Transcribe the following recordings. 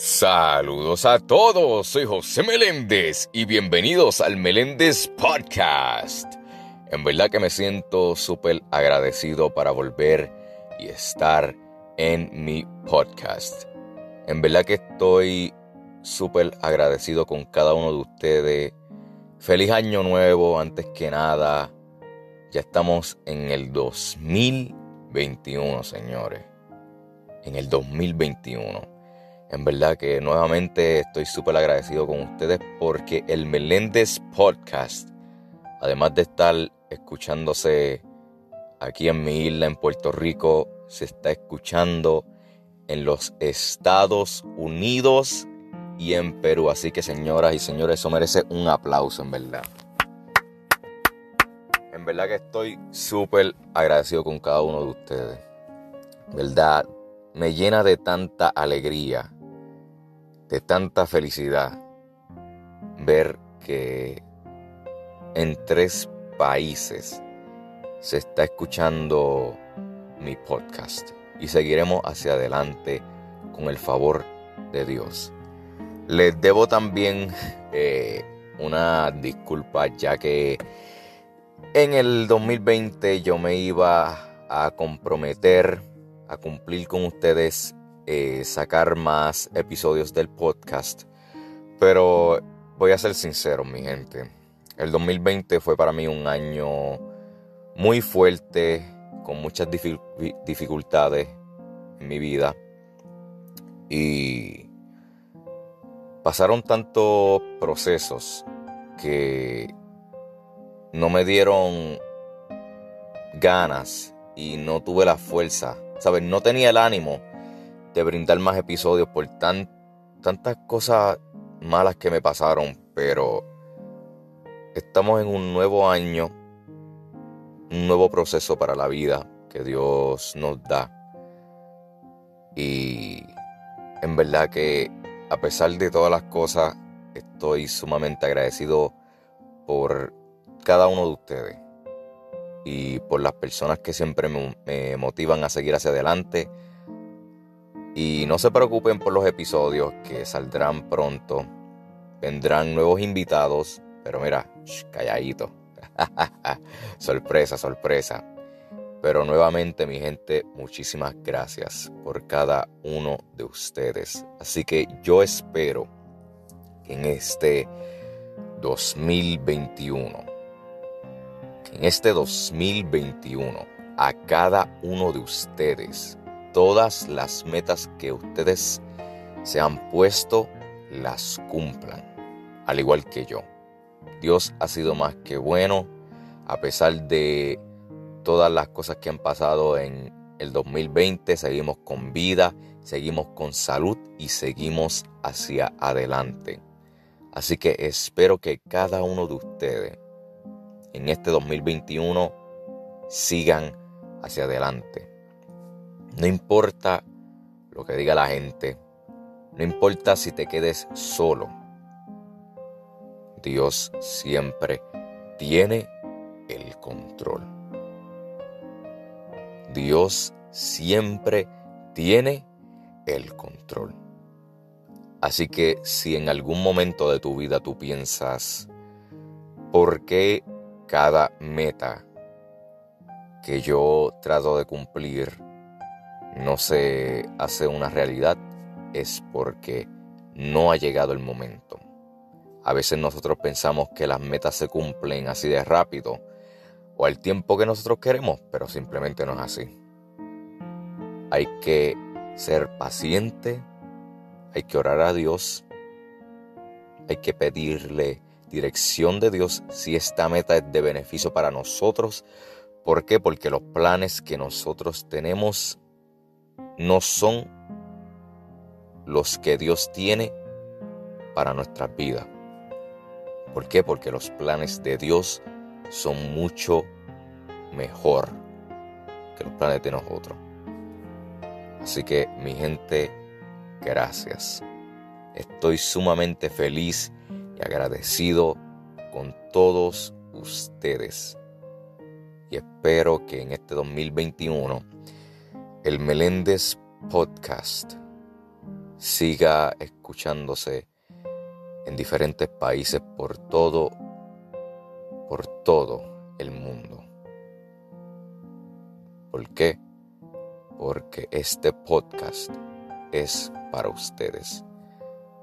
Saludos a todos, soy José Meléndez y bienvenidos al Meléndez Podcast. En verdad que me siento súper agradecido para volver y estar en mi podcast. En verdad que estoy súper agradecido con cada uno de ustedes. Feliz año nuevo, antes que nada. Ya estamos en el 2021, señores. En el 2021. En verdad que nuevamente estoy súper agradecido con ustedes porque el Meléndez Podcast, además de estar escuchándose aquí en mi isla en Puerto Rico, se está escuchando en los Estados Unidos y en Perú. Así que señoras y señores, eso merece un aplauso en verdad. En verdad que estoy súper agradecido con cada uno de ustedes. ¿Verdad? Me llena de tanta alegría de tanta felicidad ver que en tres países se está escuchando mi podcast y seguiremos hacia adelante con el favor de Dios. Les debo también eh, una disculpa ya que en el 2020 yo me iba a comprometer a cumplir con ustedes eh, sacar más episodios del podcast. Pero voy a ser sincero, mi gente. El 2020 fue para mí un año muy fuerte, con muchas dificultades en mi vida. Y pasaron tantos procesos que no me dieron ganas y no tuve la fuerza, ¿sabes? No tenía el ánimo de brindar más episodios por tan, tantas cosas malas que me pasaron, pero estamos en un nuevo año, un nuevo proceso para la vida que Dios nos da. Y en verdad que a pesar de todas las cosas, estoy sumamente agradecido por cada uno de ustedes y por las personas que siempre me motivan a seguir hacia adelante y no se preocupen por los episodios que saldrán pronto. Vendrán nuevos invitados. Pero mira, calladito. sorpresa, sorpresa. Pero nuevamente mi gente, muchísimas gracias por cada uno de ustedes. Así que yo espero que en este 2021, en este 2021, a cada uno de ustedes todas las metas que ustedes se han puesto las cumplan, al igual que yo. Dios ha sido más que bueno, a pesar de todas las cosas que han pasado en el 2020, seguimos con vida, seguimos con salud y seguimos hacia adelante. Así que espero que cada uno de ustedes en este 2021 sigan hacia adelante no importa lo que diga la gente. No importa si te quedes solo. Dios siempre tiene el control. Dios siempre tiene el control. Así que si en algún momento de tu vida tú piensas, ¿por qué cada meta que yo trato de cumplir no se hace una realidad es porque no ha llegado el momento. A veces nosotros pensamos que las metas se cumplen así de rápido o al tiempo que nosotros queremos, pero simplemente no es así. Hay que ser paciente, hay que orar a Dios, hay que pedirle dirección de Dios si esta meta es de beneficio para nosotros. ¿Por qué? Porque los planes que nosotros tenemos no son los que Dios tiene para nuestras vidas. ¿Por qué? Porque los planes de Dios son mucho mejor que los planes de nosotros. Así que mi gente, gracias. Estoy sumamente feliz y agradecido con todos ustedes. Y espero que en este 2021 el Meléndez Podcast siga escuchándose en diferentes países por todo, por todo el mundo. ¿Por qué? Porque este podcast es para ustedes.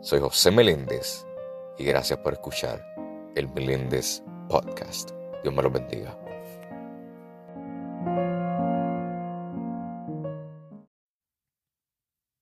Soy José Meléndez y gracias por escuchar el Meléndez Podcast. Dios me lo bendiga.